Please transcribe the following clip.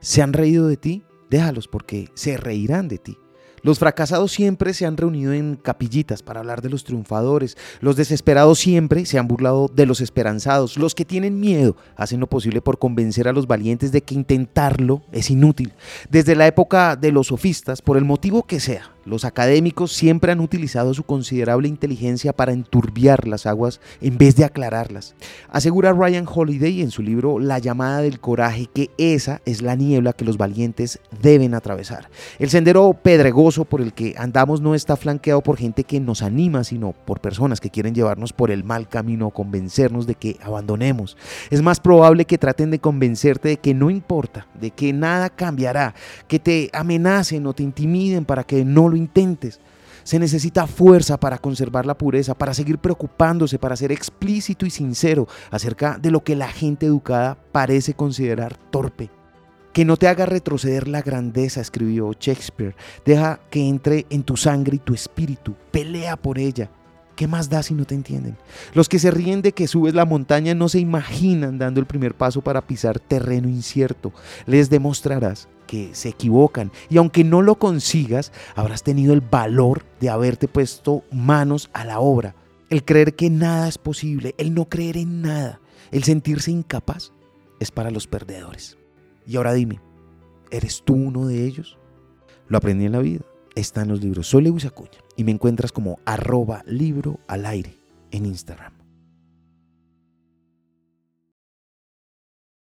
¿Se han reído de ti? Déjalos porque se reirán de ti. Los fracasados siempre se han reunido en capillitas para hablar de los triunfadores. Los desesperados siempre se han burlado de los esperanzados. Los que tienen miedo hacen lo posible por convencer a los valientes de que intentarlo es inútil. Desde la época de los sofistas, por el motivo que sea, los académicos siempre han utilizado su considerable inteligencia para enturbiar las aguas en vez de aclararlas. Asegura Ryan Holiday en su libro La llamada del coraje que esa es la niebla que los valientes deben atravesar. El sendero pedregoso por el que andamos no está flanqueado por gente que nos anima, sino por personas que quieren llevarnos por el mal camino o convencernos de que abandonemos. Es más probable que traten de convencerte de que no importa, de que nada cambiará, que te amenacen o te intimiden para que no lo intentes. Se necesita fuerza para conservar la pureza, para seguir preocupándose, para ser explícito y sincero acerca de lo que la gente educada parece considerar torpe. Que no te haga retroceder la grandeza, escribió Shakespeare. Deja que entre en tu sangre y tu espíritu. Pelea por ella. ¿Qué más da si no te entienden? Los que se ríen de que subes la montaña no se imaginan dando el primer paso para pisar terreno incierto. Les demostrarás que se equivocan y aunque no lo consigas, habrás tenido el valor de haberte puesto manos a la obra. El creer que nada es posible, el no creer en nada, el sentirse incapaz, es para los perdedores. Y ahora dime, ¿eres tú uno de ellos? Lo aprendí en la vida, está en los libros. Soy Lewis Acuña y me encuentras como arroba libro al aire en Instagram.